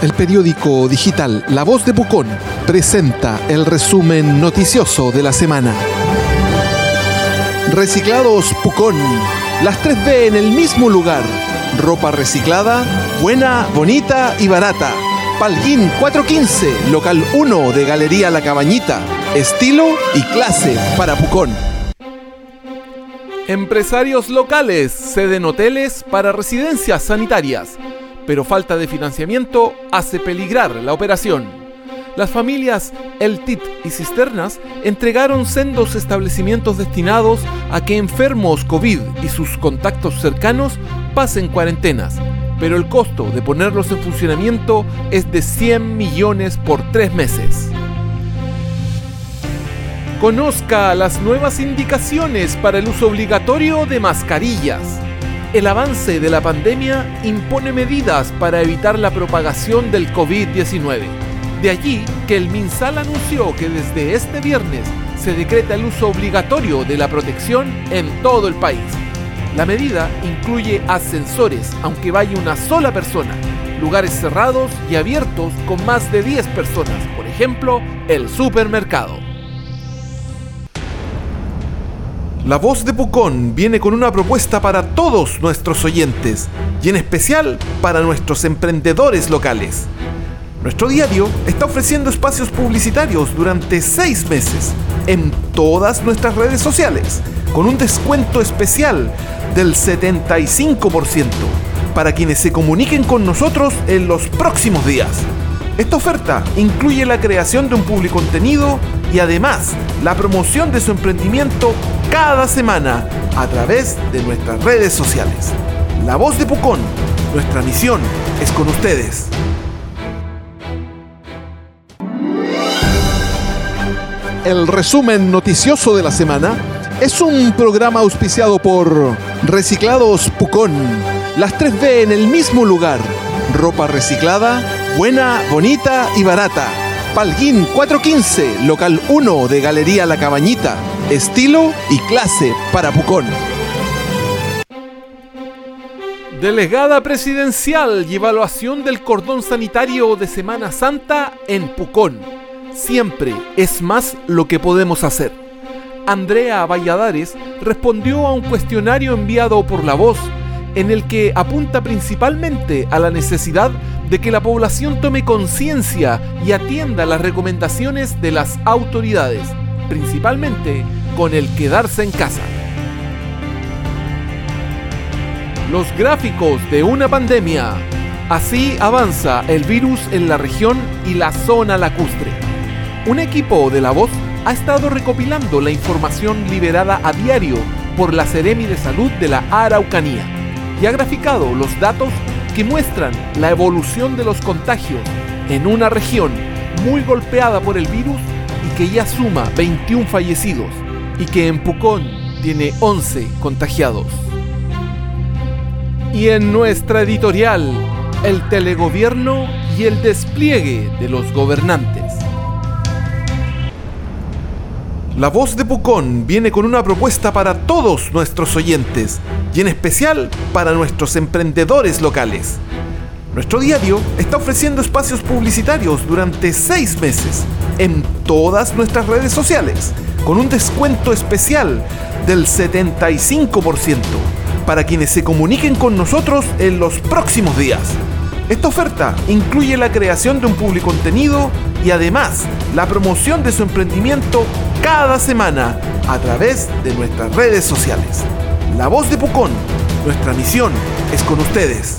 El periódico digital La Voz de Pucón presenta el resumen noticioso de la semana. Reciclados Pucón. Las 3B en el mismo lugar. Ropa reciclada, buena, bonita y barata. Palguín 415, local 1 de Galería La Cabañita. Estilo y clase para Pucón. Empresarios locales ceden hoteles para residencias sanitarias, pero falta de financiamiento hace peligrar la operación. Las familias El Tit y Cisternas entregaron sendos establecimientos destinados a que enfermos COVID y sus contactos cercanos pasen cuarentenas, pero el costo de ponerlos en funcionamiento es de 100 millones por tres meses. Conozca las nuevas indicaciones para el uso obligatorio de mascarillas. El avance de la pandemia impone medidas para evitar la propagación del COVID-19. De allí que el MinSal anunció que desde este viernes se decreta el uso obligatorio de la protección en todo el país. La medida incluye ascensores, aunque vaya una sola persona, lugares cerrados y abiertos con más de 10 personas, por ejemplo, el supermercado. La voz de Pucón viene con una propuesta para todos nuestros oyentes y en especial para nuestros emprendedores locales. Nuestro diario está ofreciendo espacios publicitarios durante seis meses en todas nuestras redes sociales con un descuento especial del 75% para quienes se comuniquen con nosotros en los próximos días. Esta oferta incluye la creación de un public contenido y además la promoción de su emprendimiento cada semana a través de nuestras redes sociales. La voz de Pucón, nuestra misión es con ustedes. El resumen noticioso de la semana es un programa auspiciado por Reciclados Pucón. Las 3B en el mismo lugar. Ropa reciclada, buena, bonita y barata. Palguín 415, local 1 de Galería La Cabañita. Estilo y clase para Pucón. Delegada presidencial y evaluación del cordón sanitario de Semana Santa en Pucón. Siempre es más lo que podemos hacer. Andrea Valladares respondió a un cuestionario enviado por La Voz en el que apunta principalmente a la necesidad de que la población tome conciencia y atienda las recomendaciones de las autoridades, principalmente con el quedarse en casa. Los gráficos de una pandemia. Así avanza el virus en la región y la zona lacustre. Un equipo de La Voz ha estado recopilando la información liberada a diario por la Seremi de Salud de la Araucanía y ha graficado los datos que muestran la evolución de los contagios en una región muy golpeada por el virus y que ya suma 21 fallecidos y que en Pucón tiene 11 contagiados. Y en nuestra editorial, el telegobierno y el despliegue de los gobernantes. La voz de Pucón viene con una propuesta para todos nuestros oyentes y en especial para nuestros emprendedores locales. Nuestro diario está ofreciendo espacios publicitarios durante seis meses en todas nuestras redes sociales con un descuento especial del 75% para quienes se comuniquen con nosotros en los próximos días. Esta oferta incluye la creación de un public contenido y además la promoción de su emprendimiento cada semana a través de nuestras redes sociales. La voz de Pucón, nuestra misión es con ustedes.